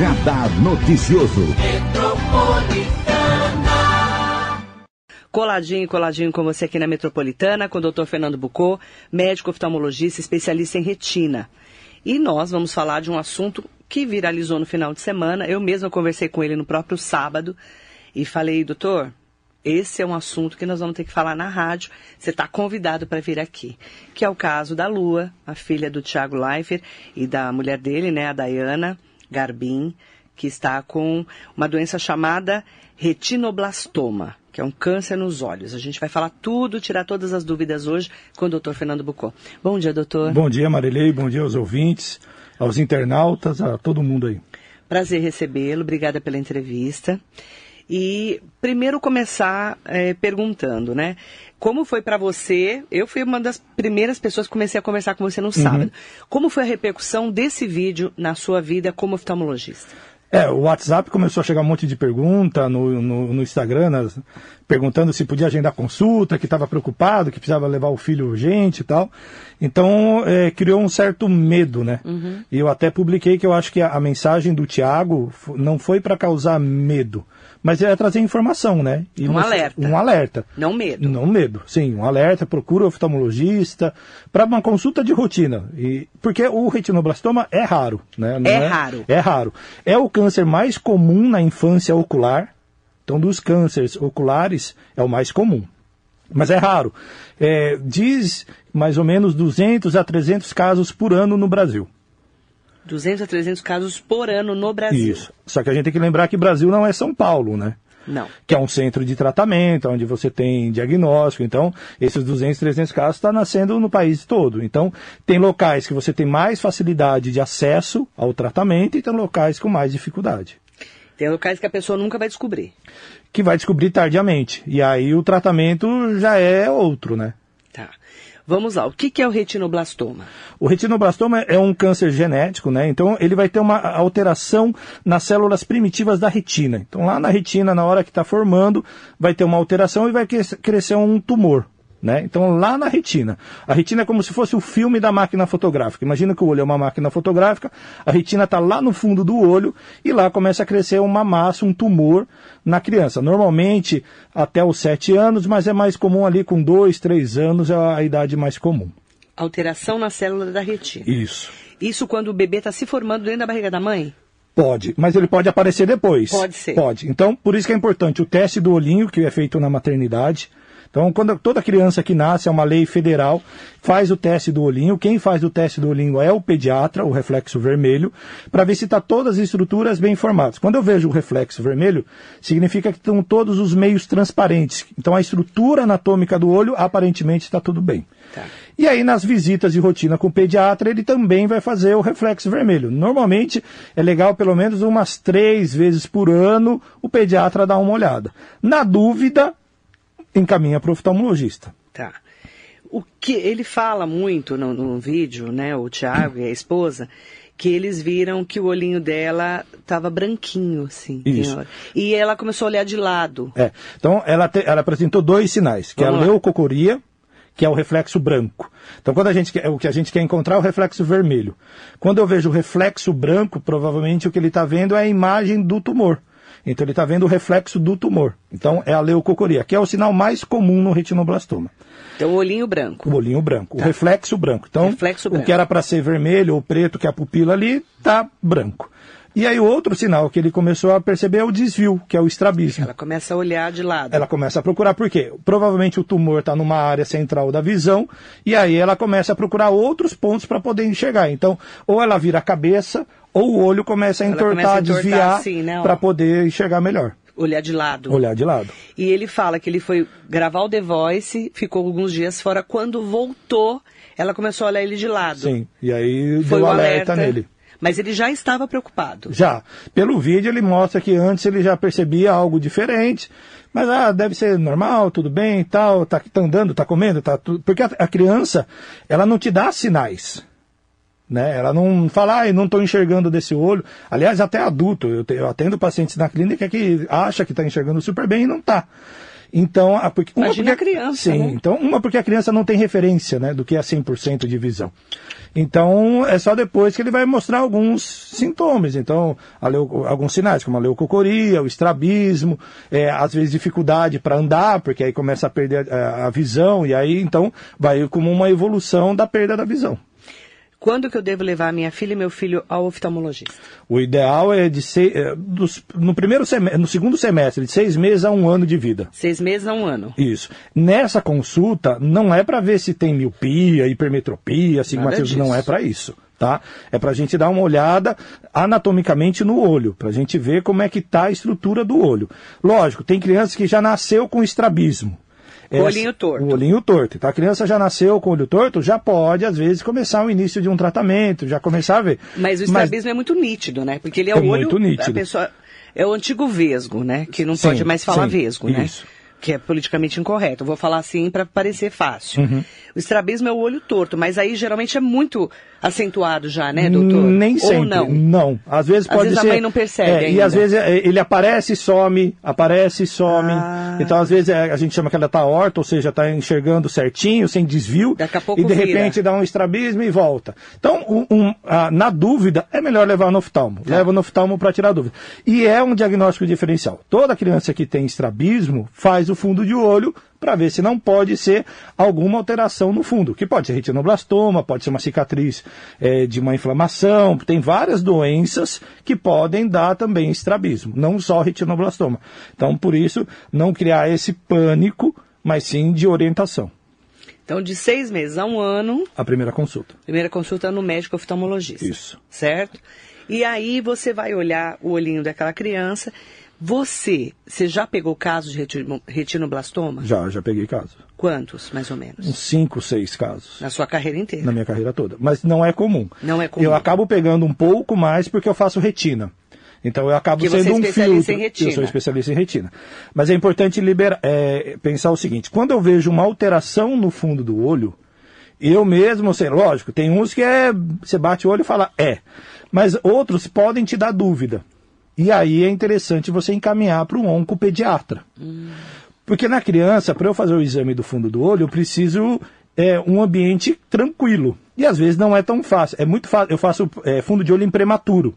Radar Noticioso. Coladinho, coladinho com você aqui na Metropolitana, com o doutor Fernando Bucô, médico oftalmologista, especialista em retina. E nós vamos falar de um assunto que viralizou no final de semana. Eu mesma conversei com ele no próprio sábado e falei, doutor, esse é um assunto que nós vamos ter que falar na rádio. Você está convidado para vir aqui. Que é o caso da Lua, a filha do Tiago Leifert e da mulher dele, né, a Dayana Garbin, que está com uma doença chamada retinoblastoma que é um câncer nos olhos. A gente vai falar tudo, tirar todas as dúvidas hoje com o doutor Fernando Bucô. Bom dia, doutor. Bom dia, Marilei. Bom dia aos ouvintes, aos internautas, a todo mundo aí. Prazer recebê-lo. Obrigada pela entrevista. E primeiro começar é, perguntando, né? Como foi para você? Eu fui uma das primeiras pessoas que comecei a conversar com você no sábado. Uhum. Como foi a repercussão desse vídeo na sua vida como oftalmologista? É, o WhatsApp começou a chegar um monte de pergunta no, no, no Instagram, nas, perguntando se podia agendar consulta, que estava preocupado, que precisava levar o filho urgente e tal. Então, é, criou um certo medo, né? Uhum. E eu até publiquei que eu acho que a, a mensagem do Tiago não foi para causar medo, mas é trazer informação, né? E um alerta. Um alerta. Não medo. Não medo, sim, um alerta, procura oftalmologista para uma consulta de rotina. E, porque o retinoblastoma é raro, né? É, é raro. É raro. É o câncer mais comum na infância ocular. Então, dos cânceres oculares, é o mais comum. Mas é raro. É, diz mais ou menos 200 a 300 casos por ano no Brasil. 200 a 300 casos por ano no Brasil. Isso. Só que a gente tem que lembrar que Brasil não é São Paulo, né? Não. Que é um centro de tratamento, onde você tem diagnóstico. Então, esses 200, 300 casos estão tá nascendo no país todo. Então, tem locais que você tem mais facilidade de acesso ao tratamento e tem locais com mais dificuldade. Tem locais que a pessoa nunca vai descobrir. Que vai descobrir tardiamente. E aí o tratamento já é outro, né? Tá. Vamos lá, o que, é o retinoblastoma? O retinoblastoma é um câncer genético, né? Então ele vai ter uma alteração nas células primitivas da retina. Então lá na retina, na hora que está formando, vai ter uma alteração e vai crescer um tumor. Né? Então, lá na retina. A retina é como se fosse o filme da máquina fotográfica. Imagina que o olho é uma máquina fotográfica, a retina está lá no fundo do olho e lá começa a crescer uma massa, um tumor na criança. Normalmente até os 7 anos, mas é mais comum ali com 2, 3 anos, é a idade mais comum. Alteração na célula da retina. Isso. Isso quando o bebê está se formando dentro da barriga da mãe? Pode, mas ele pode aparecer depois. Pode ser. Pode. Então, por isso que é importante o teste do olhinho, que é feito na maternidade, então, quando toda criança que nasce, é uma lei federal, faz o teste do olhinho. Quem faz o teste do olhinho é o pediatra, o reflexo vermelho, para ver se está todas as estruturas bem formadas. Quando eu vejo o reflexo vermelho, significa que estão todos os meios transparentes. Então, a estrutura anatômica do olho, aparentemente, está tudo bem. Tá. E aí, nas visitas de rotina com o pediatra, ele também vai fazer o reflexo vermelho. Normalmente, é legal pelo menos umas três vezes por ano o pediatra dar uma olhada. Na dúvida, encaminha para o oftalmologista. Tá. O que ele fala muito no, no vídeo, né, o Tiago e a esposa, que eles viram que o olhinho dela estava branquinho, assim. Isso. E ela começou a olhar de lado. É. Então, ela, te, ela apresentou dois sinais, que Vamos é a leucocoria, que é o reflexo branco. Então, quando a gente quer, o que a gente quer encontrar é o reflexo vermelho. Quando eu vejo o reflexo branco, provavelmente o que ele está vendo é a imagem do tumor. Então ele está vendo o reflexo do tumor. Então é a leucocoria, que é o sinal mais comum no retinoblastoma. Então o olhinho branco. O olhinho branco, tá. o reflexo branco. Então reflexo branco. o que era para ser vermelho ou preto, que é a pupila ali, está branco. E aí o outro sinal que ele começou a perceber é o desvio, que é o estrabismo. Ela começa a olhar de lado. Ela começa a procurar, por quê? Provavelmente o tumor está numa área central da visão, e aí ela começa a procurar outros pontos para poder enxergar. Então, ou ela vira a cabeça, ou o olho começa a entortar, começa a desviar, assim, né, para poder enxergar melhor. Olhar de lado. Olhar de lado. E ele fala que ele foi gravar o The Voice, ficou alguns dias fora. Quando voltou, ela começou a olhar ele de lado. Sim, e aí foi deu um alerta, alerta nele. Mas ele já estava preocupado. Já. Pelo vídeo ele mostra que antes ele já percebia algo diferente. Mas ah, deve ser normal, tudo bem e tal, tá, tá andando, tá comendo, tá tudo. Porque a, a criança, ela não te dá sinais. Né? Ela não fala, ah, não estou enxergando desse olho. Aliás, até adulto, eu, eu atendo pacientes na clínica que acha que está enxergando super bem e não está. Então, a, porque, uma Imagina porque, a criança, Sim, né? então uma porque a criança não tem referência, né, do que é 100% de visão. Então, é só depois que ele vai mostrar alguns sintomas. Então, leu- alguns sinais, como a leucocoria, o estrabismo, é, às vezes dificuldade para andar, porque aí começa a perder a, a visão, e aí, então, vai como uma evolução da perda da visão. Quando que eu devo levar minha filha e meu filho ao oftalmologista? O ideal é de ser, é, dos- no primeiro semestre, no segundo semestre, de seis meses a um ano de vida. Seis meses a um ano. Isso. Nessa consulta, não é para ver se tem miopia, hipermetropia, astigmatismo, não é para isso. Tá? É para a gente dar uma olhada anatomicamente no olho, para a gente ver como é que está a estrutura do olho. Lógico, tem crianças que já nasceu com estrabismo. O olhinho torto. O olhinho torto. Então a criança já nasceu com o olho torto, já pode, às vezes, começar o início de um tratamento, já começar a ver. Mas o estrabismo é muito nítido, né? Porque ele é, É o olho. muito nítido. Pessoa, é o antigo vesgo, né? Que não Sim, pode mais falar sim, vesgo, né? isso. Que é politicamente incorreto. Eu vou falar assim para parecer fácil. Uhum. O estrabismo é o olho torto, mas aí geralmente é muito acentuado já, né, doutor? Nem sempre. Ou não? Não. Às vezes Às pode vezes a ser. mãe não percebe é, E às vezes é, ele aparece e some, aparece e some. Ah. Então, às vezes, é, a gente chama que ela está horta, ou seja, está enxergando certinho, sem desvio. Daqui a pouco E de vira. repente dá um estrabismo e volta. Então, um- um, ah, na dúvida, é melhor levar no oftalmo. Tá. Leva no oftalmo para tirar a dúvida. E é um diagnóstico diferencial. Toda criança que tem estrabismo faz o fundo de olho para ver se não pode ser alguma alteração no fundo, que pode ser retinoblastoma, pode ser uma cicatriz eh, de uma inflamação, tem várias doenças que podem dar também estrabismo, não só retinoblastoma. Então, por isso, não criar esse pânico, mas sim de orientação. Então, de seis meses a um ano, A primeira consulta. primeira consulta no médico oftalmologista. Isso. Certo? E aí você vai olhar o olhinho daquela criança. Você, você já pegou casos de retino- retinoblastoma? Já, já peguei casos. Quantos, mais ou menos? Uns cinco, seis casos. Na sua carreira inteira? na minha carreira toda. Mas não é comum. Não é comum. Eu acabo pegando um pouco mais porque eu faço retina. Então eu acabo Que sendo é um especialista filtro. em retina. Eu sou especialista em retina. Mas é importante libera- é, pensar o seguinte: quando eu vejo uma alteração no fundo do olho, eu mesmo, sei, lógico, tem uns que é você bate o olho e fala é, mas outros podem te dar dúvida. E aí é interessante você encaminhar para um oncopediatra. Porque na criança, para eu fazer o exame do fundo do olho, eu preciso é, um ambiente tranquilo. E às vezes não é tão fácil. É muito fácil. Eu faço é, fundo de olho em prematuro,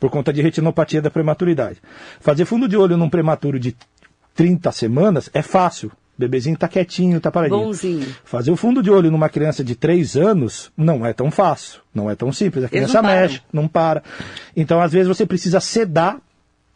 por conta de retinopatia da prematuridade. Fazer fundo de olho num prematuro de 30 semanas é fácil. O bebezinho tá quietinho, tá paradinho. Bonzinho. Fazer o fundo de olho numa criança de 3 anos não é tão fácil, não é tão simples. A criança não mexe, não para. Então, às vezes, você precisa sedar,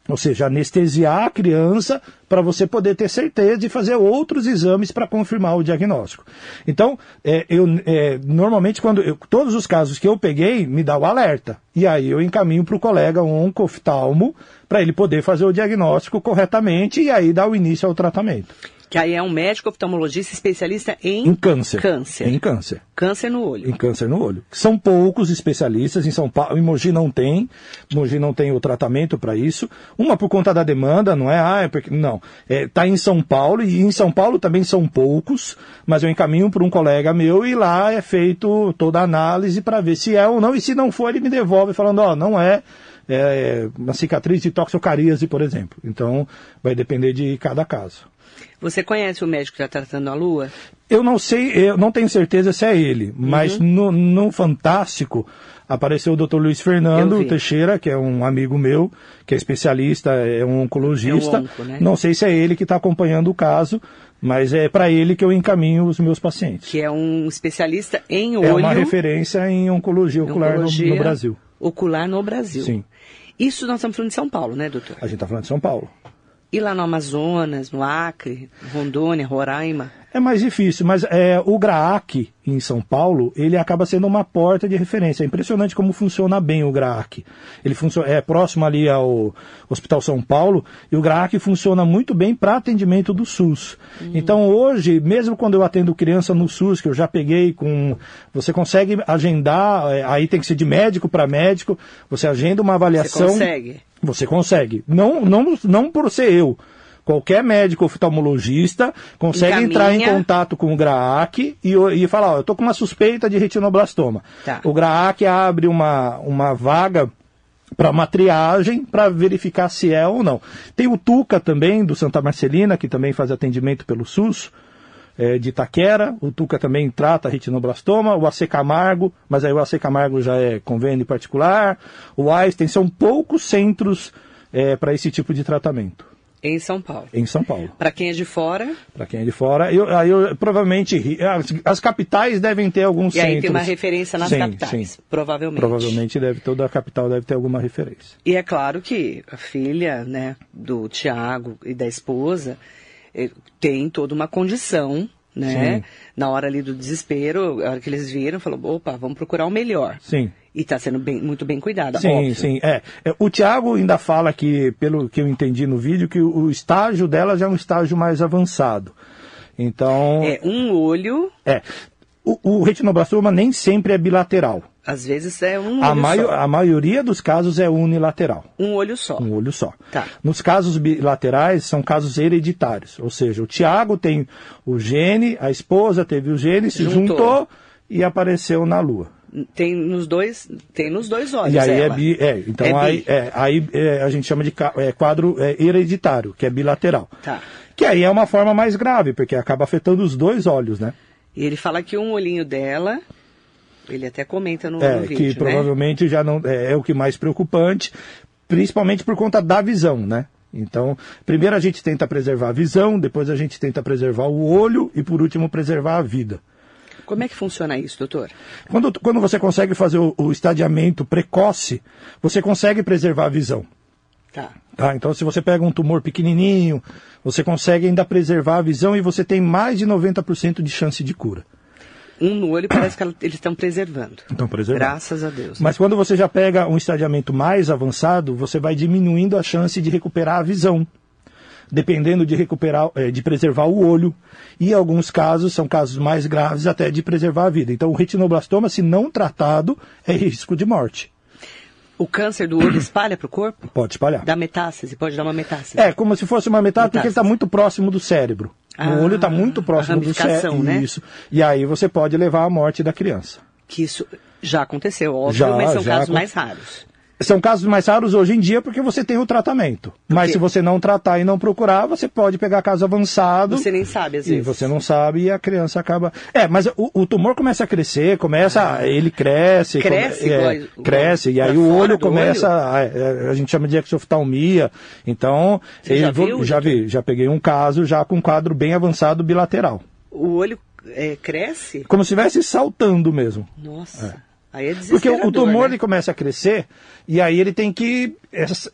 ou seja, anestesiar a criança para você poder ter certeza de fazer outros exames para confirmar o diagnóstico. Então, é, eu, é, normalmente, quando eu- todos os casos que eu peguei, me dá o alerta. E aí eu encaminho para o colega oncoftalmo para ele poder fazer o diagnóstico corretamente e aí dar o início ao tratamento. Que aí é um médico oftalmologista especialista em, Em câncer. Câncer. Em câncer. Câncer no olho. Em câncer no olho. São poucos especialistas em São Paulo. Em Mogi não tem. Mogi não tem o tratamento para isso. Uma por conta da demanda, não é? Ah, é porque. Não. Está em São Paulo e em São Paulo também são poucos, mas eu encaminho para um colega meu e lá é feito toda a análise para ver se é ou não. E se não for, ele me devolve falando: ó, não é. É uma cicatriz de toxocaríase, por exemplo. Então, vai depender de cada caso. Você conhece o médico que está tratando a lua? Eu não sei, eu não tenho certeza se é ele, mas no, no Fantástico apareceu o Dr. Luiz Fernando. Teixeira, que é um amigo meu, que é especialista, é um oncologista. É o onco, né? Não sei se é ele que está acompanhando o caso, mas é para ele que eu encaminho os meus pacientes. Que é um especialista em olho. É uma referência em oncologia ocular no- oncologia no, Brasil. Ocular no Brasil. Sim. Isso nós estamos falando de São Paulo, né, doutor? A gente está falando de São Paulo. E lá no Amazonas, no Acre, Rondônia, Roraima? É mais difícil, mas é, o GRAAC em São Paulo, ele acaba sendo uma porta de referência. É impressionante como funciona bem o GRAAC. Ele funciona, é próximo ali ao Hospital São Paulo, e o GRAAC funciona muito bem para atendimento do SUS. Então hoje, mesmo quando eu atendo criança no SUS, que eu já peguei com. Você consegue agendar, é, aí tem que ser de médico para médico, você agenda uma Você avaliação. consegue? Você consegue. Não, não, não por ser eu. Qualquer médico oftalmologista consegue Encaminha. entrar em contato com o GRAAC e, e falar, ó, eu tô com uma suspeita de retinoblastoma. Tá. O GRAAC abre uma, uma vaga para uma triagem para verificar se é ou não. Tem o Tuca também, do Santa Marcelina, que também faz atendimento pelo SUS, é, de Itaquera. O Tuca também trata retinoblastoma. O AC Camargo, mas aí o AC Camargo já é convênio particular. O Einstein, são poucos centros é, para esse tipo de tratamento. Em São Paulo. Em São Paulo. Para quem é de fora? Para quem é de fora, eu, eu provavelmente as, as, capitais devem ter alguns e centros. E aí tem uma referência nas sim, capitais, sim. provavelmente. Provavelmente deve toda a capital deve ter alguma referência. E é claro que a filha, né, do Tiago e da esposa tem toda uma condição né? Sim. Na hora ali do desespero, a hora que eles viram, falou, opa, vamos procurar o melhor. Sim. E está sendo bem, muito bem cuidada, Sim, óbvio. sim. É. O Tiago ainda fala que, pelo que eu entendi no vídeo, que o estágio dela já é um estágio mais avançado. Então. É, um olho. É. O, o retinoblastoma nem sempre é bilateral. Às vezes é um a olho maio, só. A maioria dos casos é unilateral. Um olho só. Um olho só. Tá. Nos casos bilaterais, são casos hereditários. Ou seja, o Tiago tem o gene, a esposa teve o gene, se Juntou. juntou e apareceu na Lua. Tem nos dois, tem nos dois olhos. E aí é ela. bi, é, então É aí, é, aí é, a gente chama de é, quadro é, hereditário, que é bilateral. Tá. Que aí é uma forma mais grave, porque acaba afetando os dois olhos, né? E ele fala que um olhinho dela, ele até comenta no, É, no vídeo, que né? provavelmente já não é, é o que mais preocupante, principalmente por conta da visão, né? Então, primeiro a gente tenta preservar a visão, depois a gente tenta preservar o olho e por último preservar a vida. Como é que funciona isso, doutor? Quando, quando você consegue fazer o, o estadiamento precoce, você consegue preservar a visão. Tá. Tá? Então, se você pega um tumor pequenininho, você consegue ainda preservar a visão e você tem mais de 90% de chance de cura. Um no olho parece que eles estão preservando. Então, preservar. Graças a Deus. Mas quando você já pega um estadiamento mais avançado, você vai diminuindo a chance de recuperar a visão. Dependendo de recuperar, eh, de preservar o olho. E alguns casos, são casos mais graves, até de preservar a vida. Então, o retinoblastoma, se não tratado, é risco de morte. O câncer do olho espalha para o corpo? Pode espalhar. Dá metástase, pode dar uma metástase. É, como se fosse uma metástase, porque ele está Metástase. muito próximo do cérebro. Ah, o olho está muito próximo do cérebro. né? Isso. E aí você pode levar à morte da criança. Que isso já aconteceu, óbvio, Já, mas são já casos acon- mais raros. São casos mais raros hoje em dia porque você tem o tratamento. Mas se você não tratar e não procurar, você pode pegar caso avançado. Você nem sabe, às E vezes. você não sabe e a criança acaba. É, mas o, o tumor começa a crescer, começa, ele cresce, Cresce come- é, igual- cresce, e aí o olho começa, a, é, a gente chama de exoftalmia. Então, ele já viu, já vi, já peguei um caso já com um quadro bem avançado bilateral, O olho é, cresce? como se estivesse saltando mesmo. Nossa. Aí é Porque o, tumor né? ele começa a crescer e aí ele tem que.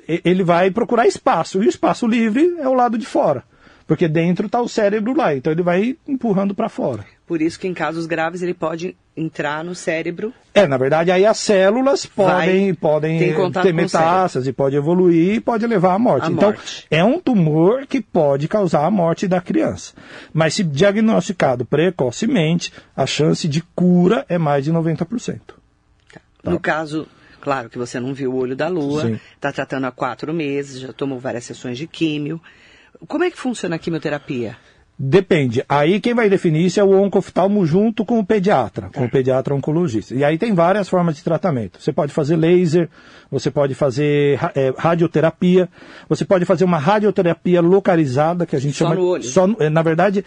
Ele vai procurar espaço. E o espaço livre é o lado de fora. Porque dentro está o cérebro lá. Então ele vai empurrando para fora. Por isso que em casos graves ele pode entrar no cérebro. É, na verdade, aí as células podem, Vai, podem ter metástase, pode evoluir e pode levar à morte. À então, morte. é um tumor que pode causar a morte da criança. Mas se diagnosticado precocemente, a chance de cura é mais de 90%. No caso, claro que você não viu o olho da lua, está tratando há quatro meses, já tomou várias sessões de químio. Como é que funciona a quimioterapia? Depende. Aí quem vai definir isso é o oncooftalmo junto com o pediatra, com o pediatra oncologista. E aí tem várias formas de tratamento. Você pode fazer laser, você pode fazer eh, radioterapia, você pode fazer uma radioterapia localizada, que a gente Só chama no olho? só no- eh, na verdade,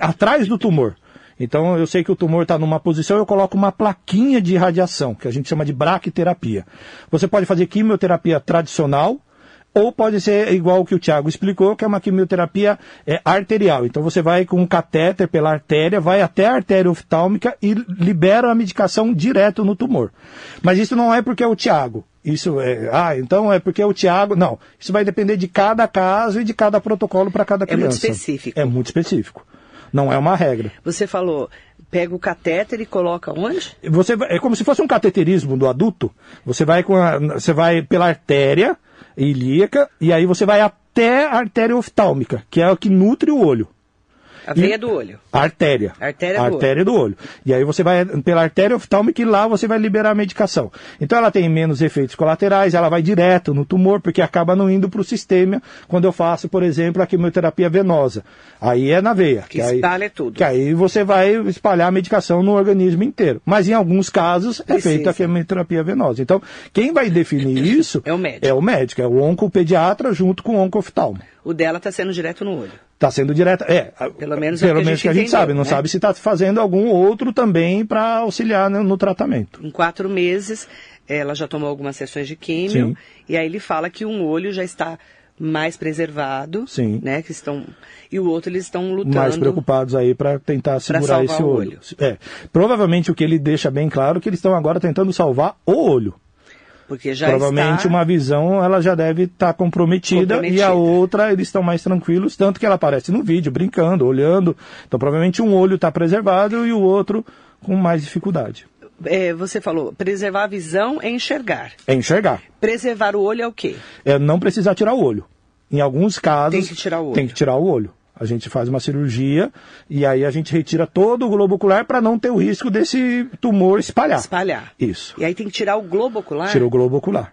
atrás do tumor. Então eu sei que o tumor está numa posição, eu coloco uma plaquinha de radiação, que a gente chama de braquiterapia. Você pode fazer quimioterapia tradicional, ou pode ser igual o que o Tiago explicou, que é uma quimioterapia é, arterial. Então você vai com um catéter pela artéria, vai até a artéria oftálmica e libera a medicação direto no tumor. Mas isso não é porque é o Tiago. Isso é, ah, então é porque é o Tiago. Não, isso vai depender de cada caso e de cada protocolo para cada É muito criança. específico. É muito específico. Não é uma regra. Você falou, pega o catéter e coloca onde? Você é como se fosse um cateterismo do adulto. Você vai com a- você vai pela artéria ilíaca e aí você vai até a artéria oftálmica, que é o que nutre o olho. A veia do olho. A artéria. A artéria do artéria do olho. E aí você vai pela artéria oftálmica e lá você vai liberar a medicação. Então ela tem menos efeitos colaterais, ela vai direto no tumor, porque acaba não indo para o sistema quando eu faço, por exemplo, a quimioterapia venosa. Aí é na veia. Que aí, espalha tudo. Que aí você vai espalhar a medicação no organismo inteiro. Mas em alguns casos é Precisa. feita a quimioterapia venosa. Então, quem vai definir isso É o médico. É o médico, é o oncopediatra junto com o oncooftalmo. O dela está sendo direto no olho. Está sendo direta. É, Pelo menos é pelo que a menos gente que a gente entendeu, sabe. Não né? sabe se está fazendo algum outro também para auxiliar no, no tratamento. Em quatro meses, ela já tomou algumas sessões de químio. Sim. E aí ele fala que um olho já está mais preservado. Sim. Né, que estão, e o outro eles estão lutando. mais preocupados aí para tentar segurar esse olho. olho. É. Provavelmente o que ele deixa bem claro é que eles estão agora tentando salvar o olho. Porque já Provavelmente está... uma visão ela já deve estar comprometida, Comprometida. e a outra eles estão mais tranquilos, tanto que ela aparece no vídeo brincando, olhando. Então provavelmente um olho está preservado e o outro com mais dificuldade. É, você falou, preservar a visão é enxergar. É enxergar. Preservar o olho é o quê? É não precisar tirar o olho. Em alguns casos Tem que tirar o olho. tem que tirar o olho. A gente faz uma cirurgia e aí a gente retira todo o globo ocular para não ter o risco desse tumor espalhar. Espalhar. Isso. E aí tem que tirar o globo ocular? Tira o globo ocular.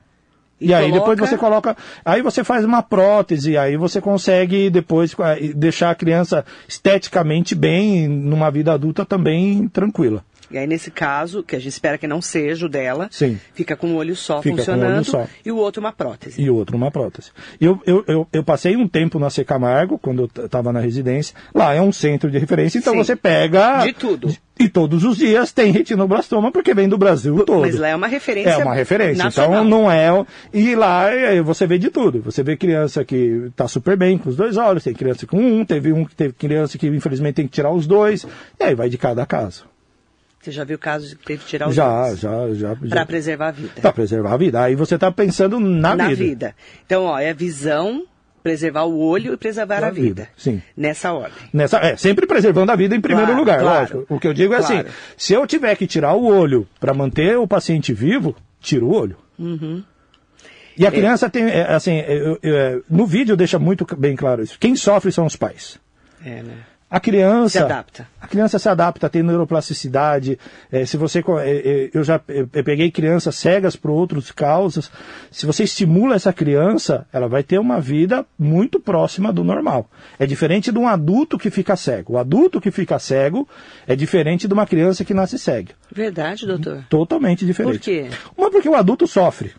E, E aí coloca- depois você coloca, aí você faz uma prótese, aí você consegue depois deixar a criança esteticamente bem, numa vida adulta também tranquila. E aí, nesse caso, que a gente espera que não seja o dela, Sim. fica com um olho só Fica funcionando olho só. e o outro uma prótese. E o outro uma prótese. Eu, eu, eu, eu passei um tempo na C Camargo, quando eu estava na residência. Lá é um centro de referência, então Sim. você pega. De tudo. E todos os dias tem retinoblastoma, porque vem do Brasil todo. Mas lá é uma referência É uma referência. nacional. Então não é. E lá é, você vê de tudo. Você vê criança que está super bem com os dois olhos, tem criança com um, teve um que teve criança que infelizmente tem que tirar os dois. E aí vai de cada caso. Você já viu casos de que teve que tirar os Já, dois? já, já. Para já. preservar a vida. Para preservar a vida. Aí você está pensando na, Na vida. vida. Então, ó, é a visão, preservar o olho e preservar Da a vida. vida, sim. Nessa ordem. Nessa, é, sempre preservando a vida em primeiro Claro, lugar, claro. lógico. O que eu digo é Claro. assim, se eu tiver que tirar o olho para manter o paciente vivo, tiro o olho. Uhum. E a criança tem, é, assim, eu- eu- é, no vídeo deixa muito bem claro isso. Quem sofre são os pais. É, né? A criança. Se adapta. A criança se adapta, tem neuroplasticidade. é, se você, é, é, eu já é, eu peguei crianças cegas por outras causas. Se você estimula essa criança, ela vai ter uma vida muito próxima do normal. É diferente de um adulto que fica cego. O adulto que fica cego é diferente de uma criança que nasce cega. Verdade, doutor? Totalmente diferente. Por quê? Uma porque o adulto sofre.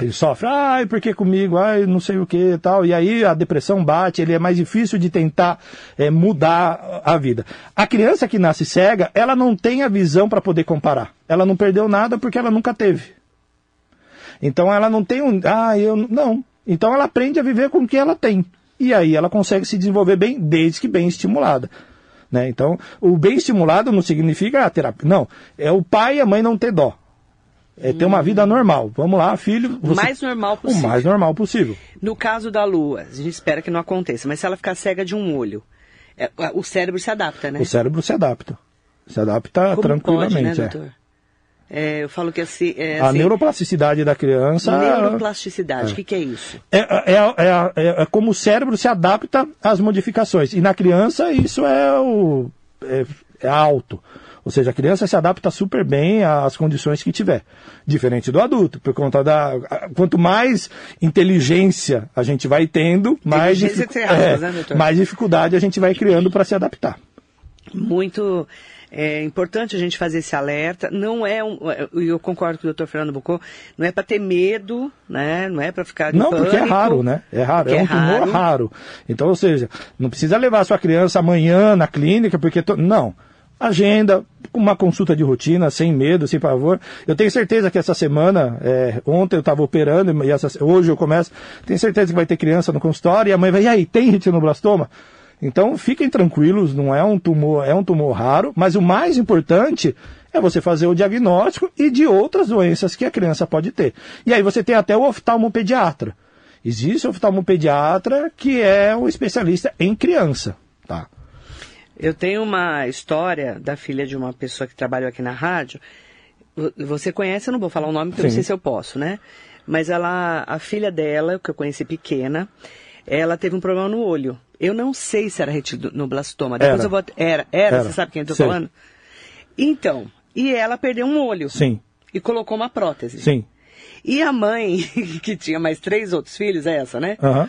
Ele sofre, ai, por que comigo? Ai, não sei o que e tal. E aí a depressão bate, ele é mais difícil de tentar eh, mudar a vida. A criança que nasce cega, ela não tem a visão para poder comparar. Ela não perdeu nada porque ela nunca teve. Então ela não tem um. Ah, eu. Não. Então ela aprende a viver com o que ela tem. E aí ela consegue se desenvolver bem, desde que bem estimulada. Né? Então, o bem estimulado não significa a terapia. Não. É o pai e a mãe não ter dó. É ter uma vida normal. Vamos lá, filho. O mais normal O possível. mais normal possível. No caso da lua, a gente espera que não aconteça, mas se ela ficar cega de um olho, é, o cérebro se adapta, né? O cérebro se adapta. Se adapta Como tranquilamente. pode, né, é. doutor? É, eu falo que assim, é, A assim, neuroplasticidade da criança. neuroplasticidade, o que, que é isso? É, é, é, é- é como o cérebro se adapta às modificações. E na criança isso é, o, é, é alto. Ou seja, a criança se adapta super bem às condições que tiver. Diferente do adulto, por conta da. Quanto mais inteligência a gente vai tendo, mais, aspas, é, né, mais dificuldade a gente vai criando para se adaptar. Muito é, importante a gente fazer esse alerta. Não é um. e Eu concordo com o doutor Fernando Bucô, não é para ter medo, né? Não é para ficar Não, porque é pânico, raro, né? É raro, porque é um tumor raro. Então, ou seja, não precisa levar sua criança amanhã na clínica, porque. to- Não. Agenda, uma consulta de rotina, sem medo, sem pavor. Eu tenho certeza que essa semana, é, ontem eu estava operando, e essa- hoje eu começo, tenho certeza que vai ter criança no consultório, e a mãe vai, e aí, tem retinoblastoma? Então, fiquem tranquilos, não é um tumor, é um tumor raro, mas o mais importante é você fazer o diagnóstico e de outras doenças que a criança pode ter. E aí você tem até o oftalmopediatra. Existe o oftalmopediatra que é o especialista em criança? Eu tenho uma história da filha de uma pessoa que trabalhou aqui na rádio. Vo- Você conhece, eu não vou falar o nome porque eu não Sim. sei se eu posso, né? Mas ela, a filha dela, que eu conheci pequena, ela teve um problema no olho. Eu não sei se era retinoblastoma. Depois Era. eu vou. Era, era, Era. você sabe quem eu tô falando? Então, e ela perdeu um olho. Sim, E colocou uma prótese. sim. E a mãe, que tinha mais três outros filhos, é essa, né? Aham.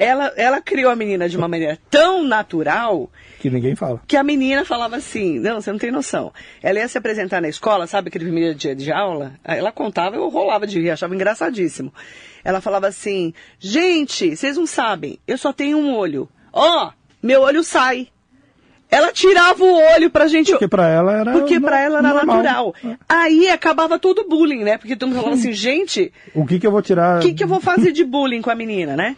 Ela, ela criou a menina de uma maneira tão natural Que ninguém fala. que a menina falava assim, não, você não tem noção. Ela ia se apresentar na escola, sabe aquele primeiro dia de aula? Ela contava, eu rolava de rir, achava engraçadíssimo. Ela falava assim, gente, vocês não sabem, eu só tenho um olho. Ó, meu olho sai. Ela tirava o olho pra gente... Porque pra ela era. Porque pra ela era normal. natural. Aí acabava todo o bullying, né? Porque todo mundo falava assim, gente, O que que eu vou tirar? o que, que eu vou fazer de bullying com a menina, né?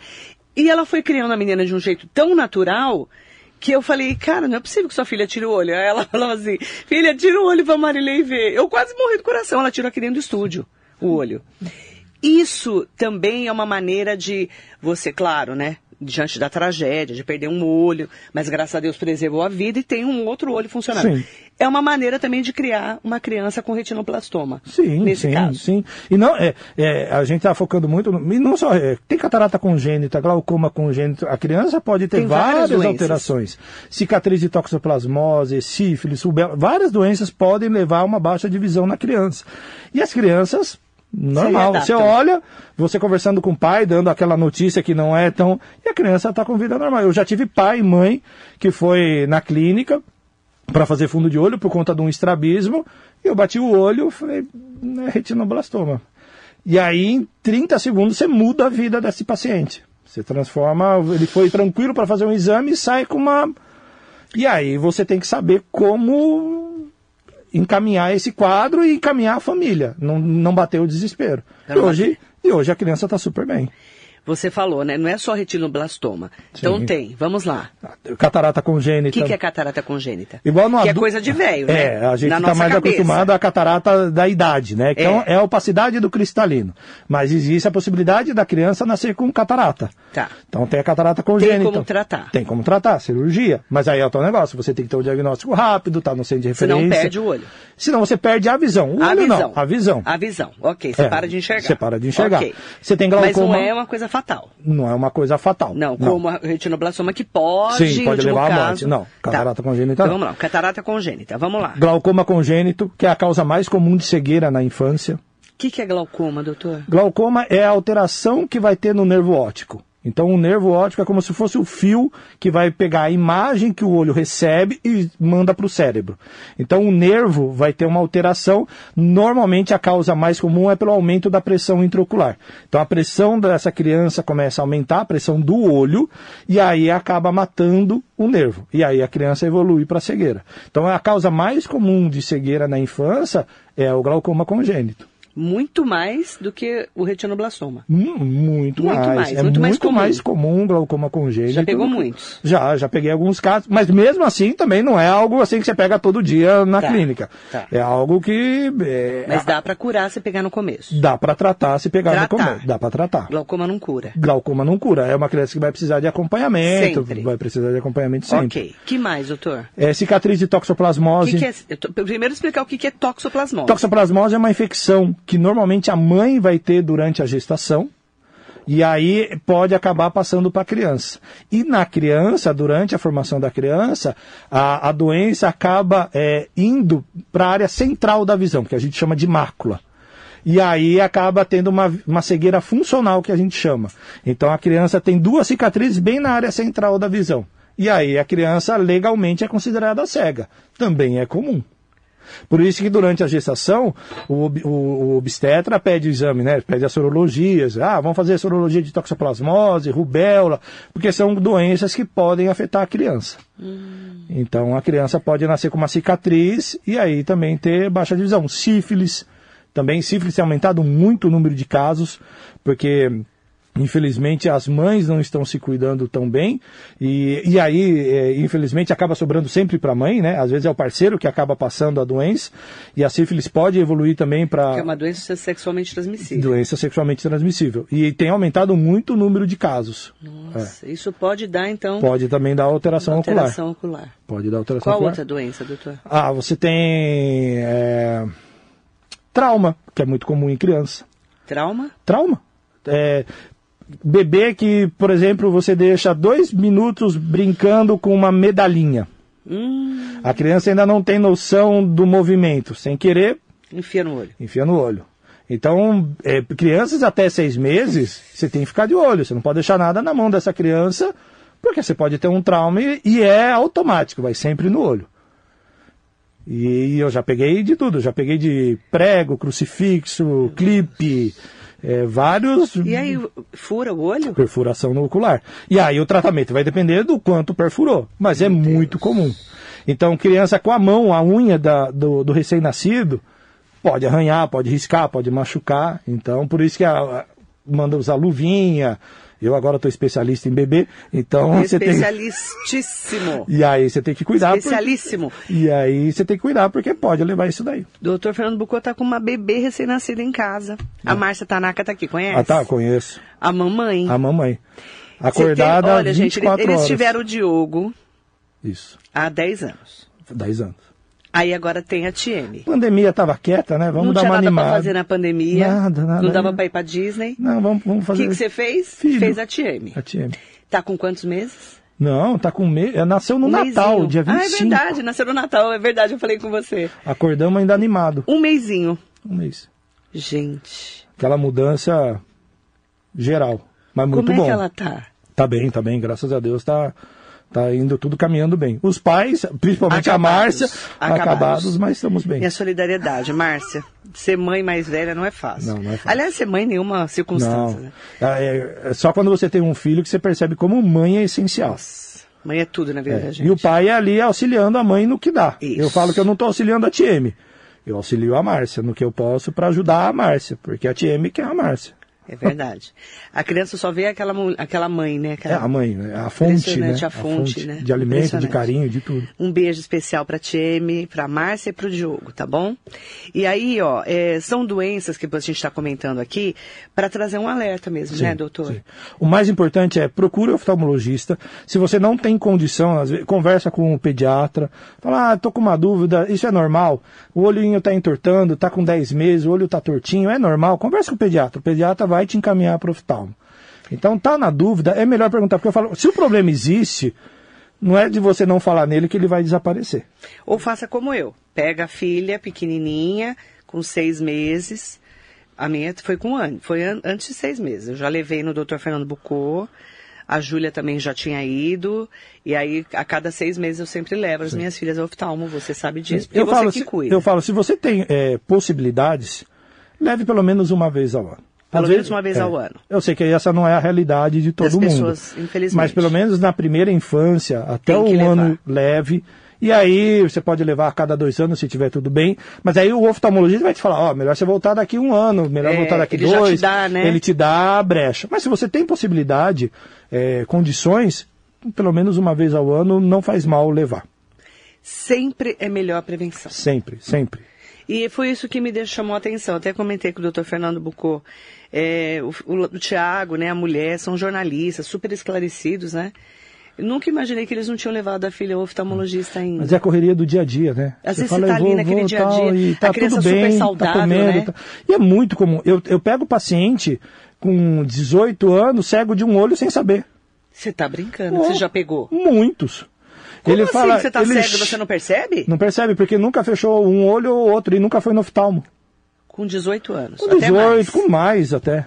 E ela foi criando a menina de um jeito tão natural que eu falei, cara, não é possível que sua filha tire o olho. Aí ela falava assim, filha, tira o olho pra Marilei ver. Eu quase morri do coração. Ela tirou aqui dentro do estúdio o olho. Isso também é uma maneira de você, claro, né? Diante da tragédia, de perder um olho, mas graças a Deus preservou a vida e tem um outro olho funcionando. Sim. É uma maneira também de criar uma criança com retinoblastoma. Sim, nesse sim, caso. sim. E não, é, é, a gente está focando muito, no, e não só, é, tem catarata congênita, glaucoma congênito, a criança pode ter Tem várias várias, alterações. Cicatriz de toxoplasmose, sífilis, várias doenças podem levar a uma baixa de visão na criança. E as crianças, normal, você olha, você conversando com o pai, dando aquela notícia que não é tão, e a criança está com vida normal. Eu já tive pai e mãe que foi na clínica, para fazer fundo de olho por conta de um estrabismo. E eu bati o olho e falei, é retinoblastoma. E aí, em 30 segundos, você muda a vida desse paciente. Você transforma, ele foi tranquilo para fazer um exame e sai com uma. E aí você tem que saber como encaminhar esse quadro e encaminhar a família. Não, não bater o desespero. E hoje, e hoje a criança está super bem. Você falou, né? Não é só retinoblastoma. Então Sim. tem, vamos lá. Catarata O congênita. que, que é catarata congênita? Igual no que é adu- coisa de velho, né? É, a gente está mais cabeça. acostumado à catarata da idade, né? Que é. É. é a opacidade do cristalino. Mas existe a possibilidade da criança nascer com catarata. Tá. Então tem a catarata congênita. como tratar. Tem como tratar, cirurgia. Mas aí é o teu negócio. Você tem que ter um diagnóstico rápido, tá no centro de Senão referência. perde o olho. Senão você perde a visão. O a olho visão. não, a visão. A visão. Ok, você É, para de enxergar. você para de enxergar. Ok. Você tem Mas não glaucoma- é uma coisa fatal. Não é uma coisa fatal. Não, como a retinoblastoma que pode, Sim, pode levar à caso... morte. Não, catarata congênita Então não. vamos lá, catarata congênita. Vamos lá. Glaucoma congênito, que é a causa mais comum de cegueira na infância. O que, que é glaucoma, doutor? Glaucoma é a alteração que vai ter no nervo óptico. Então, o nervo óptico é como se fosse o fio que vai pegar a imagem que o olho recebe e manda para o cérebro. Então, o nervo vai ter uma alteração. Normalmente, a causa mais comum é pelo aumento da pressão intraocular. Então, a pressão dessa criança começa a aumentar, a pressão do olho, e aí acaba matando o nervo. E aí a criança evolui para cegueira. Então, a causa mais comum de cegueira na infância é o glaucoma congênito. Muito mais do que o retinoblastoma. Hum, Muito, Muito mais. mais, É muito mais comum. mais comum glaucoma congênito. Já pegou muitos? Já, já peguei alguns casos. Mas mesmo assim, também não é algo assim que você pega todo dia na Tá, clínica. tá. É algo que é, Mas dá pra curar se pegar no começo. dá para tratar se pegar Tratar. no começo. Dá para tratar. Glaucoma não cura. Glaucoma não cura. É uma criança que vai precisar de acompanhamento. Sempre. Vai precisar de acompanhamento sempre. Ok. que mais, doutor? É, cicatriz de toxoplasmose. que, que é... Primeiro explicar o que, que é toxoplasmose. Toxoplasmose é uma infecção que normalmente a mãe vai ter durante a gestação. E aí pode acabar passando para a criança. E na criança, durante a formação da criança, a, a doença acaba é, indo para a área central da visão, que a gente chama de mácula. E aí acaba tendo uma, uma cegueira funcional, que a gente chama. Então a criança tem duas cicatrizes bem na área central da visão. E aí a criança legalmente é considerada cega. Também é comum. Por isso que durante a gestação, o, o- o obstetra pede o exame, né? Pede as sorologias. Ah, vamos fazer sorologia de toxoplasmose, rubéola, porque são doenças que podem afetar a criança. Então a criança pode nascer com uma cicatriz e aí também ter baixa de visão. Sífilis, também sífilis tem aumentado muito o número de casos, porque Infelizmente, as mães não estão se cuidando tão bem, e, e aí, é, infelizmente, acaba sobrando sempre para a mãe, né? Às vezes é o parceiro que acaba passando a doença, e a sífilis pode evoluir também para Que é uma doença sexualmente transmissível. doença sexualmente transmissível. E tem aumentado muito o número de casos. Nossa, isso pode dar, então, Pode também dar alteração, alteração ocular. ocular. Pode dar alteração Qual ocular. outra doença, doutor? Ah, você tem é, trauma, que é muito comum em criança. Trauma? Trauma. É, bebê que, por exemplo, você deixa dois minutos brincando com uma medalhinha. Hum, A criança ainda não tem noção do movimento. Sem querer, enfia no olho. enfia no olho. Então, é, crianças até seis meses, você tem que ficar de olho. Você não pode deixar nada na mão dessa criança, porque você pode ter um trauma e, e é automático, vai sempre no olho. E eu já peguei de tudo, já peguei de prego, crucifixo, clipe, é, vários E aí, fura o olho? perfuração no ocular. E aí o tratamento vai depender do quanto perfurou, mas é muito comum. Então, criança com a mão, a unha da- do, do recém-nascido, pode arranhar, pode riscar, pode machucar. Então, por isso que a, a- manda usar luvinha. Eu agora estou especialista em bebê, então você tem. Especialistíssimo. E aí você tem que cuidar. Especialíssimo. E aí você tem que cuidar porque pode levar isso daí. Doutor Fernando Bucô tá com uma bebê recém-nascida em casa. A Márcia Tanaka tá aqui, conhece? Ah, tá, conheço. A mamãe. A mamãe. Acordada tem- Olha, gente, 24 eles horas. tiveram o Diogo Isso, há 10 anos. 10 anos. Aí agora tem a Tiene. A pandemia estava quieta, né? Vamos não dar tinha uma nada animada. pra fazer na pandemia. Nada, nada. Não dava pra ir pra Disney. Não, vamos, vamos O fazer. que, que você fez? Filho. Fez a Tiene. A TM. Tá com quantos meses? Não, tá com mês. Nasceu no Um Natal, mesinho. dia 25. Ah, é verdade, nasceu no Natal, é verdade, eu falei com você. Acordamos ainda animado. Um mêsinho. Um mês. Gente, Aquela mudança geral. Mas muito como é bom. que ela tá? Tá bem, tá bem. Graças a Deus tá, tá indo tudo caminhando bem. Os pais, principalmente Acabados. a Márcia, Acabados. acabados, mas estamos bem. Minha solidariedade, Márcia. Ser mãe mais velha não é fácil. Não, não é fácil. Aliás, ser mãe em nenhuma circunstância, Não. né? É, é só quando você tem um filho que você percebe como mãe é essencial. Nossa, mãe é tudo na vida É, da gente. E o pai é ali auxiliando a mãe no que dá. Isso. Eu falo que eu não estou auxiliando a TM. Eu auxilio a Márcia no que eu posso para ajudar a Márcia, porque a TM que é a Márcia. É verdade. A criança só vê aquela, aquela mãe, né? É Aquela- a mãe, né? a fonte, né? A fonte, né? de alimento, de carinho, de tudo. Um beijo especial para Tieme, para Márcia e para o Diogo, tá bom? E aí, ó, é, são doenças que a gente está comentando aqui para trazer um alerta mesmo, né, Sim, doutor? sim. O mais importante é procure o oftalmologista. Se você não tem condição, às vezes, conversa com o pediatra. Fala, ah, tô com uma dúvida, isso é normal. O olhinho está entortando, está com 10 meses, o olho está tortinho, é normal. Conversa com o pediatra. O pediatra vai te encaminhar para o oftalmo. Então, tá na dúvida, é melhor perguntar, porque eu falo, se o problema existe, não é de você não falar nele que ele vai desaparecer. Ou faça como eu. Pega a filha pequenininha, com seis meses. A minha foi com um ano, foi an- antes de seis meses. Eu já levei no Dr. Fernando Bucô. A Júlia também já tinha ido. E aí, a cada seis meses, eu sempre levo as minhas filhas ao oftalmo. Você sabe disso. Porque eu, você falo, que se, cuida. eu falo, se você tem é, possibilidades, leve pelo menos uma vez ao ano. Pelo Às menos uma vez ao ano. Eu sei que essa não é a realidade de todo Das mundo. pessoas, infelizmente. Mas pelo menos na primeira infância, até levar. ano leve. E aí você pode levar a cada dois anos se tiver tudo bem. Mas aí o oftalmologista vai te falar, ó, melhor você voltar daqui um ano, melhor É, voltar daqui ele já te dois. dá, né? Ele te dá a brecha. Mas se você tem possibilidade, é, condições, pelo menos uma vez ao ano não faz mal levar. Sempre é melhor a prevenção. Sempre, sempre. E foi isso que me deixou, chamou a atenção. Até comentei com o Dr. Fernando Bucô. É, o, o, o Tiago, né, a mulher, são jornalistas, super esclarecidos, né? Eu nunca imaginei que eles não tinham levado a filha ao oftalmologista ainda. Mas é a correria do dia a dia, né? Às vezes você tá eu ali naquele dia a dia, e tá a criança tudo super bem, saudável, tá comendo, né? tá- E é muito comum. Eu, eu pego paciente com 18 anos, cego de um olho sem saber. Você tá brincando, Oh, você já pegou. Muitos. Como ele assim? fala, você tá ele cego você não percebe? Não percebe, porque nunca fechou um olho ou outro e nunca foi no oftalmo. Com 18 anos. Com até 18, mais. com mais até.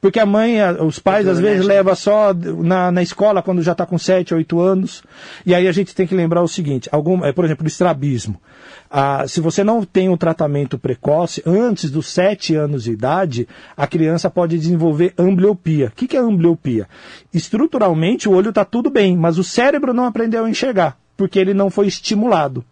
Porque a mãe, a- os pais às vezes levam só na, na escola quando já está com 7, 8 anos. E aí a gente tem que lembrar o seguinte, algum, é, por exemplo, o estrabismo. Ah, se você não tem um tratamento precoce, antes dos 7 anos de idade, a criança pode desenvolver ambliopia. O que, que é ambliopia? Estruturalmente o olho está tudo bem, mas o cérebro não aprendeu a enxergar, porque ele não foi estimulado.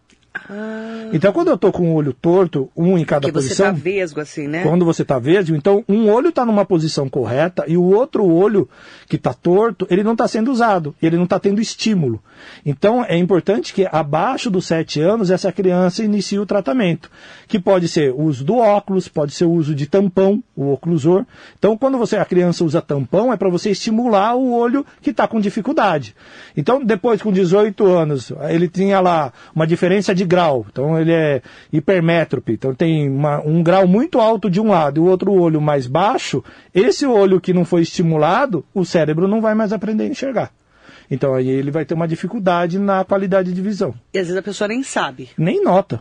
Ah, Então quando eu estou com o olho torto, um em cada porque você posição... tá vesgo assim, né? Quando você está verde, então um olho está numa posição correta e o outro olho que está torto, ele não está sendo usado, ele não está tendo estímulo. Então é importante que abaixo dos 7 anos essa criança inicie o tratamento, que pode ser o uso do óculos, pode ser o uso de tampão, o oclusor. Então quando você a criança usa tampão é para você estimular o olho que está com dificuldade. Então depois com 18 anos ele tinha lá uma diferença de grau, então ele é hipermétrope, então tem uma, um grau muito alto de um lado e o outro olho mais baixo, esse olho que não foi estimulado, o cérebro não vai mais aprender a enxergar. Então aí ele vai ter uma dificuldade na qualidade de visão. E às vezes a pessoa nem sabe. Nem nota.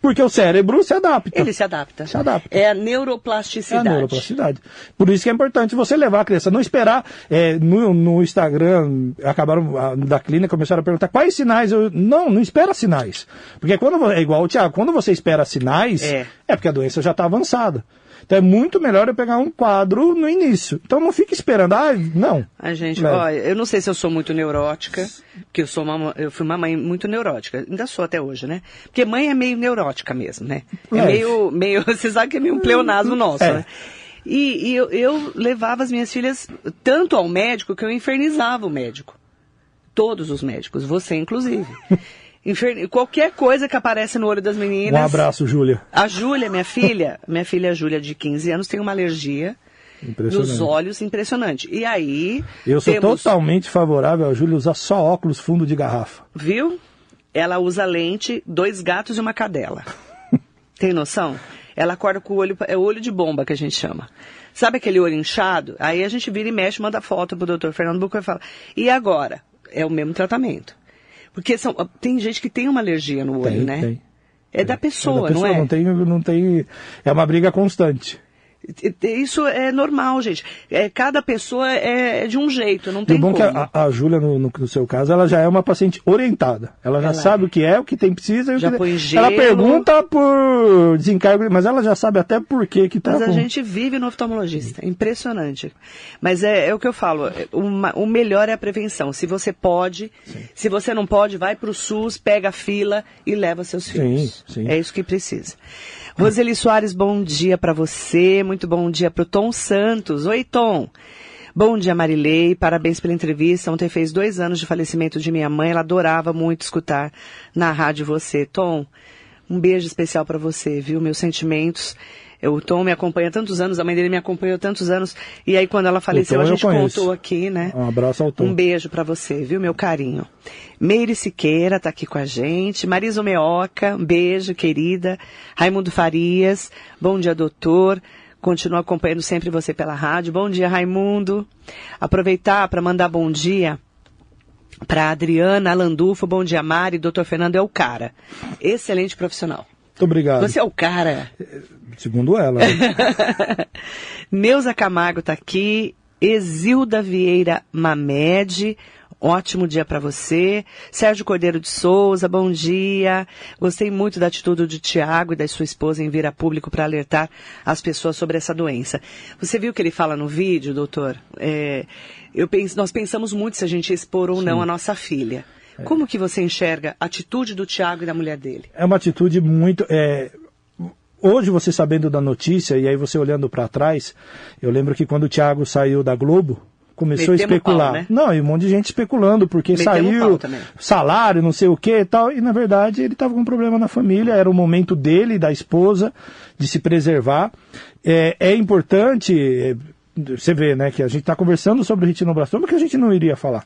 Porque o cérebro se adapta. Ele se adapta. Se adapta. É a É neuroplasticidade. a neuroplasticidade. Por isso que é importante você levar a criança, não esperar. é, no, no Instagram, acabaram a- da clínica, começaram a perguntar quais sinais. Eu, não, não espera sinais. Porque quando é igual o Tiago, quando você espera sinais, É. é porque a doença já está avançada. Então é muito melhor eu pegar um quadro no início. Então não fique esperando, ah, não. A gente, Leve. olha, eu não sei se eu sou muito neurótica, porque eu sou uma, eu fui uma mãe muito neurótica, ainda sou até hoje, né? Porque mãe é meio neurótica mesmo, né? É Leve. meio, meio, você sabe que é meio um pleonasmo nosso, É. né? E, e eu, eu levava as minhas filhas tanto ao médico que eu infernizava o médico. Todos os médicos, você inclusive. Inferni- Qualquer coisa que aparece no olho das meninas. Um abraço, Júlia. A Júlia, minha filha, minha filha Júlia, de 15 anos, tem uma alergia nos olhos impressionante. E aí. Eu sou temos, totalmente favorável a Júlia usar só óculos fundo de garrafa. Viu? Ela usa lente, dois gatos e uma cadela. Tem noção? Ela acorda com o olho. É o olho de bomba que a gente chama. Sabe aquele olho inchado? Aí a gente vira e mexe, manda foto pro doutor Fernando Bucco e fala. E agora? É o mesmo tratamento. Porque são, tem gente que tem uma alergia no olho, Tem, né? tem. É da pessoa, É da pessoa, não é? Não tem, não tem. É uma briga constante. Isso é normal, gente. É, cada pessoa é, é de um jeito, não tem o bom como. é que a, a Júlia, no, no- no seu caso, ela já é uma paciente orientada. Ela já Ela sabe é. o que é, o que tem precisa. Já põe Ela gelo. pergunta por desencargo, mas ela já sabe até por que que tá Mas a com- gente vive no oftalmologista, é impressionante. Mas é, é o que eu falo, é, uma- o melhor é a prevenção. Se você pode, se você não pode, vai para o SUS, pega a fila e leva seus filhos. Sim, sim. É isso que precisa. Roseli Soares, bom dia para você, muito bom dia para o Tom Santos. Oi, Tom. Bom dia, Marilei. Parabéns pela entrevista. Ontem fez dois anos de falecimento de minha mãe. Ela adorava muito escutar na rádio você. Tom, um beijo especial para você, viu? Meus sentimentos. O Tom me acompanha há tantos anos, a mãe dele me acompanhou há tantos anos. E aí, quando ela faleceu, a gente contou aqui, né? Um abraço ao Tom. Um beijo para você, viu, meu carinho. Meire Siqueira tá aqui com a gente. Marisa Meoca, um beijo, querida. Raimundo Farias, bom dia, doutor. Continuo acompanhando sempre você pela rádio. Bom dia, Raimundo. Aproveitar para mandar bom dia para Adriana Landulfo. Bom dia, Mari. Doutor Fernando é o cara. Excelente profissional. Muito obrigado. Você é o cara. Segundo ela. né? Neuza Camargo tá aqui. Exilda Vieira Mamed. Ótimo dia para você. Sérgio Cordeiro de Souza, bom dia. Gostei muito da atitude de Tiago e da sua esposa em vir a público para alertar as pessoas sobre essa doença. Você viu o que ele fala no vídeo, doutor? É, eu penso, nós pensamos muito se a gente expor ou não a nossa filha. Como que você enxerga a atitude do Tiago e da mulher dele? é uma atitude muito. é, Hoje, você sabendo da notícia, e aí você olhando para trás, eu lembro que quando o Thiago saiu da Globo, começou Metemos a especular. pau, né? Não, e um monte de gente especulando, porque Metemos saiu salário, não sei o que e tal, e na verdade ele estava com um problema na família, era o momento dele, e da esposa, de se preservar. É, é importante, é, você vê, né, que a gente está conversando sobre o retinoblastoma, que a gente não iria falar.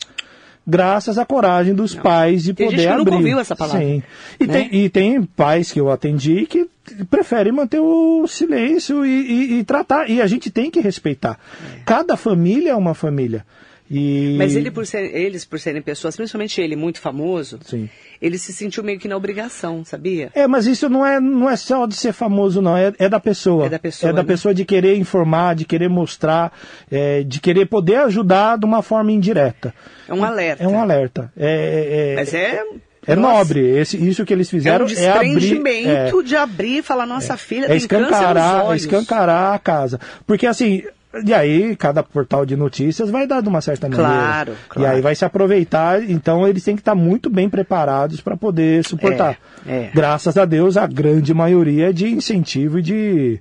Graças à coragem dos pais de Tem poder gente que nunca abrir. ouviu essa palavra, Sim. E, né? tem, e tem pais que eu atendi que preferem manter o silêncio e, e- e tratar. E a gente tem que respeitar. Cada família é uma família. E... Mas ele por ser- eles, por serem pessoas, principalmente ele, muito famoso, Sim. ele se sentiu meio que na obrigação, sabia? É, mas isso não é, não é só de ser famoso, não. É, é da pessoa. É da pessoa, É da né? pessoa de querer informar, de querer mostrar, é, de querer poder ajudar de uma forma indireta. É um alerta. É um alerta. É, é, Mas é. é nossa, nobre. Esse, isso que eles É fizeram um é, abrir. desprendimento é, de abrir e falar, nossa filha é tem câncer escancarar, nos é olhos. escancarar a casa. Porque assim, e aí cada portal de notícias vai dar de uma certa maneira. Claro, claro. E aí vai se aproveitar, então eles têm que estar muito bem preparados para poder suportar. É, é. Graças a Deus, a grande maioria é de incentivo e de,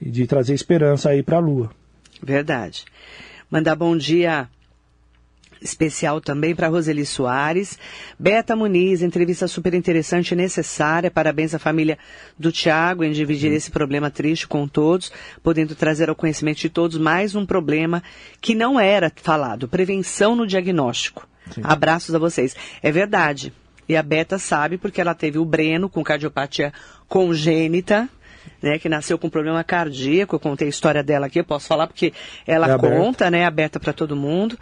e de trazer esperança aí para a Lua. Verdade. Mandar bom dia especial também para Roseli Soares. Beta Muniz, entrevista super interessante e necessária. Parabéns à família do Tiago em dividir esse problema triste com todos, podendo trazer ao conhecimento de todos mais um problema que não era falado. Prevenção no diagnóstico. Abraços a vocês. É verdade. E a Beta sabe porque ela teve o Breno com cardiopatia congênita, né, que nasceu com problema cardíaco. Eu contei a história dela aqui, eu posso falar porque ela É conta, né, aberta para todo mundo.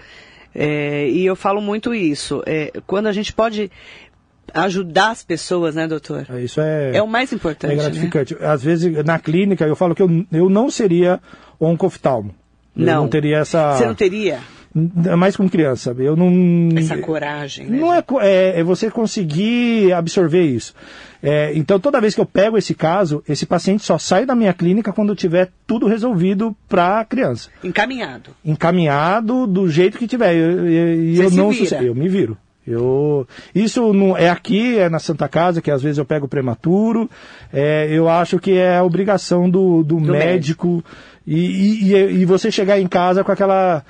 É, e eu falo muito isso. É, quando a gente pode ajudar as pessoas, né, doutor? É, Isso é, É o mais importante. é né? gratificante. Às vezes, na clínica, eu falo que eu, eu não seria oncoftalmo. Eu Não. não teria essa. Você não teria mais como criança. Eu não. essa coragem, né? Não é, é, é você conseguir absorver isso. É, então, toda vez que eu pego esse caso, esse paciente só sai da minha clínica quando tiver tudo resolvido para a criança. Encaminhado. Encaminhado do jeito que tiver. E eu, eu, eu não vira. eu me viro. Eu, isso não é aqui, é na Santa Casa, que às vezes eu pego prematuro. É, eu acho que é a obrigação do, do, médico. E, e, e- e você chegar em casa com aquela.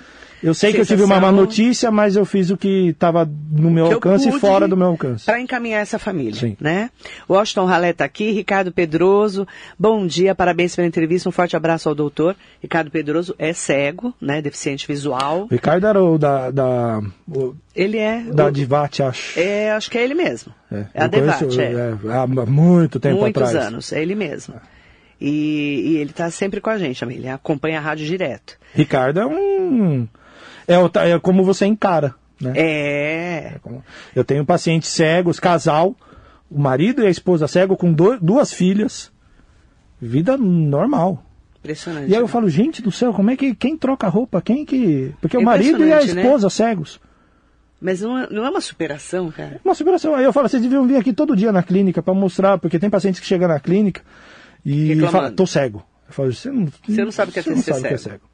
Eu sei que eu tive uma má notícia, mas eu fiz o que estava no meu alcance e fora do meu alcance. Para encaminhar essa família, Sim. né? Washington Ralé está aqui, Ricardo Pedroso, bom dia, parabéns pela entrevista, um forte abraço ao doutor. Ricardo Pedroso é cego, né, deficiente visual. O Ricardo era o da, da, o- Ele é... da o- acho. é, acho que é ele mesmo. É, a eu conheço, Devat, é. é, há muito tempo Muitos atrás. anos, é ele mesmo. E, e ele está sempre com a gente, ele acompanha a rádio direto. Ricardo é um. É, é como você encara. Né? É, Como- Eu tenho pacientes cegos, casal, o marido e a esposa cego com do- duas filhas. Vida normal. impressionante. E aí eu né? falo, gente do céu, como é que quem troca roupa? Quem que. Porque o marido e a né? esposa cegos. Mas não é, não é uma superação, cara? Uma superação. Aí eu falo, vocês deviam vir aqui todo dia na clínica para mostrar, porque tem pacientes que chegam na clínica e falam, tô cego. Eu falo, você não, Você não sabe o que é o que é cego.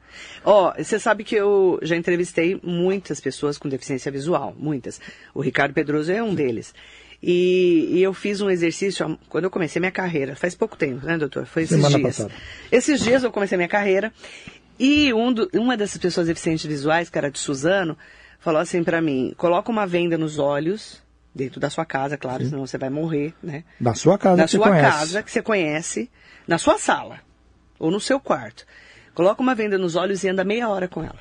Ó, você sabe que eu já entrevistei muitas pessoas com deficiência visual, muitas. O Ricardo Pedroso é um deles. E, e eu fiz um exercício quando eu comecei minha carreira, faz pouco tempo, né, doutor? Foi esses Semana dias. passada. Esses dias eu comecei minha carreira e um do- uma dessas pessoas deficientes visuais, que era de Suzano, falou assim pra mim: coloca uma venda nos olhos, dentro da sua casa, claro, senão você vai morrer, né? Na sua casa na que você sua conhece. casa que você conhece, na sua sala ou no seu quarto. Coloca uma venda nos olhos e anda meia hora com ela.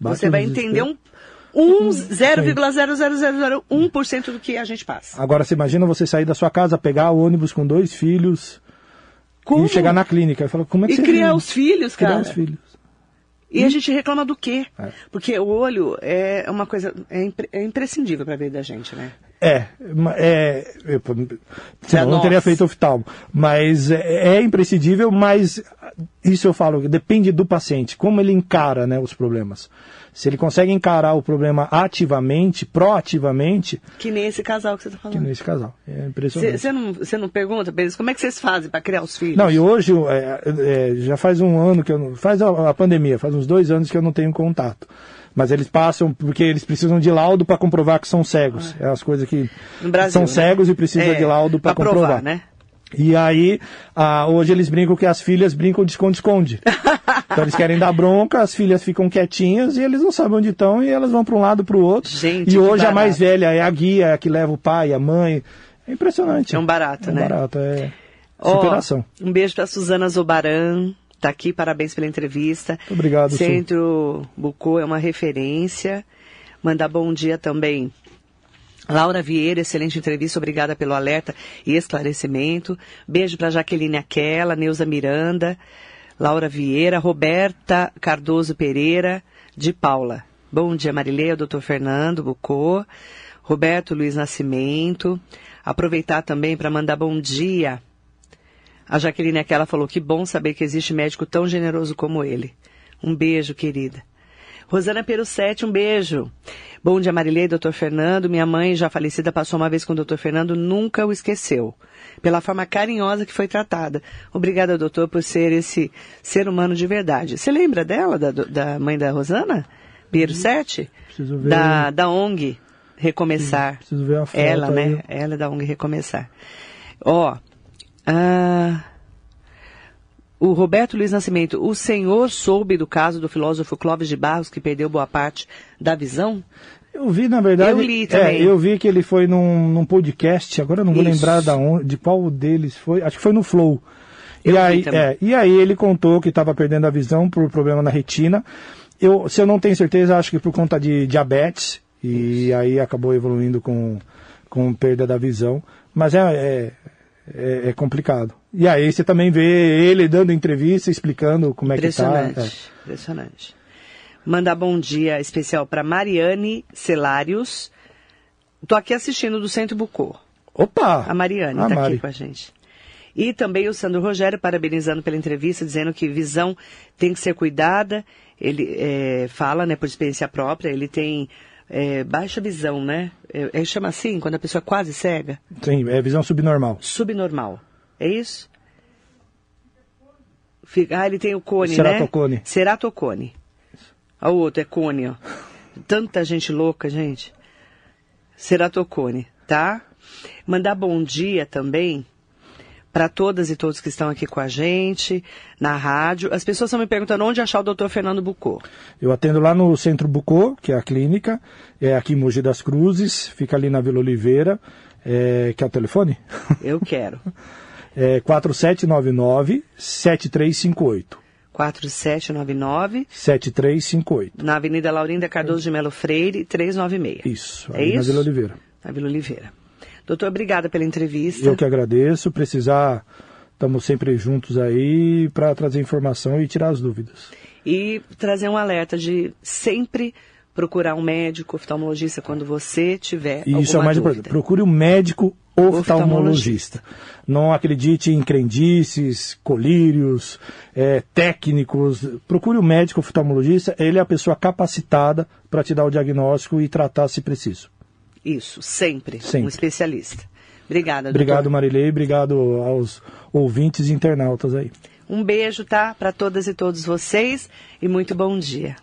Bate você vai entender um, um 0,00001% do que a gente passa. Agora, você imagina você sair da sua casa, pegar o ônibus com dois filhos Como? e chegar na clínica. E falar, como é que E você criar vive? os filhos, Criar cara. os filhos. E a gente reclama do quê? É. Porque o olho é uma coisa é, impre- é imprescindível para a vida da gente, né? É, é, eu, não nós. teria feito oftalmo. Mas é, é imprescindível, mas isso eu falo, depende do paciente, como ele encara né, os problemas. Se ele consegue encarar o problema ativamente, proativamente, Que nem esse casal que você está que falando. nesse casal. É impressionante. Você não, não pergunta pra eles como é que vocês fazem para criar os filhos? Não, e hoje, é, é, já faz um ano que eu não. Faz a, a pandemia, faz uns dois anos que eu não tenho contato. Mas eles passam, porque eles precisam de laudo para comprovar que são cegos. É as coisas que. Brasil, são né? cegos e precisa É, de laudo para comprovar. provar, né? E aí, ah, hoje eles brincam que as filhas brincam de esconde-esconde. então eles querem dar bronca, as filhas ficam quietinhas e eles não sabem onde estão e elas vão para um lado para o outro. Gente, e hoje a mais velha é a guia, é a que leva o pai, a mãe. É impressionante. É um barato, é um né? barato, é Ó, superação. um beijo para Suzana Zobaran, tá aqui, parabéns pela entrevista. Muito obrigado. Centro Bucô é uma referência. Mandar bom dia também. Laura Vieira, excelente entrevista, obrigada pelo alerta e esclarecimento. Beijo para Jaqueline Aquela, Neuza Miranda, Laura Vieira, Roberta Cardoso Pereira, de Paula. Bom dia, Marileia, doutor Fernando Bucô, Roberto Luiz Nascimento. Aproveitar também para mandar bom dia a Jaqueline Aquela falou que bom saber que existe médico tão generoso como ele. Um beijo, querida. Rosana Perucete, um beijo. Bom dia, Marilei, doutor Fernando. Minha mãe, já falecida, passou uma vez com o doutor Fernando, nunca o esqueceu. Pela forma carinhosa que foi tratada. Obrigada, doutor, por ser esse ser humano de verdade. Você lembra dela, da, da mãe da Rosana? Perucete? Preciso ver. Da, da ONG Recomeçar. Preciso ver a foto Ela, aí. né? Ela é da ONG Recomeçar. Ó, ah, o Roberto Luiz Nascimento, o senhor soube do caso do filósofo Clóvis de Barros que perdeu boa parte da visão? Eu vi, na verdade. Eu li também. É, eu vi que ele foi num, num podcast, agora eu não vou Isso. lembrar da onde, de qual deles foi. Acho que foi no Flow. Eu e, aí, é, e aí ele contou que estava perdendo a visão por problema na retina. Eu, se eu não tenho certeza, acho que por conta de diabetes. E aí acabou evoluindo com, com perda da visão, mas é, é, é, é complicado. E aí você também vê ele dando entrevista, explicando como é que está. Impressionante, É. impressionante. Mandar bom dia especial para Mariane Celários. Tô aqui assistindo do Centro Bucô. Opa! A Mariane está aqui com a gente. E também o Sandro Rogério parabenizando pela entrevista, dizendo que visão tem que ser cuidada. Ele é, fala, né, por experiência própria, ele tem é, baixa visão, né? É, é, chama assim, quando a pessoa é quase cega? Sim, é visão subnormal. Subnormal. É isso? Fica- ah, ele tem o cone, Ceratocone. né? Ceratocone. O outro, é cone, ó. Tanta gente louca, gente. Ceratocone, tá? Mandar bom dia também para todas e todos que estão aqui com a gente, na rádio. As pessoas estão me perguntando onde achar o doutor Fernando Bucô. Eu atendo lá no Centro Bucô, que é a clínica, é aqui em Mogi das Cruzes, fica ali na Vila Oliveira, é, que é o telefone? Eu quero. É 4799-7358. 4799, 7358. na Avenida Laurinda Cardoso de Melo Freire, 396. Isso, É ali na isso? Vila Oliveira. Na Vila Oliveira. Doutor, obrigada pela entrevista. Eu que agradeço, precisar, estamos sempre juntos aí para trazer informação e tirar as dúvidas. E trazer um alerta de sempre procurar um médico oftalmologista quando você tiver isso é o alguma mais dúvida. importante. Procure um médico oftalmologista. Oftalmologista. Não acredite em crendices, colírios, é, técnicos. Procure um médico oftalmologista. Ele é a pessoa capacitada para te dar o diagnóstico e tratar se preciso. Isso, sempre, Sempre. um especialista. Obrigada, Obrigado, doutor. Marilei. Obrigado aos ouvintes e internautas aí. Um beijo, tá? Para todas e todos vocês e muito bom dia.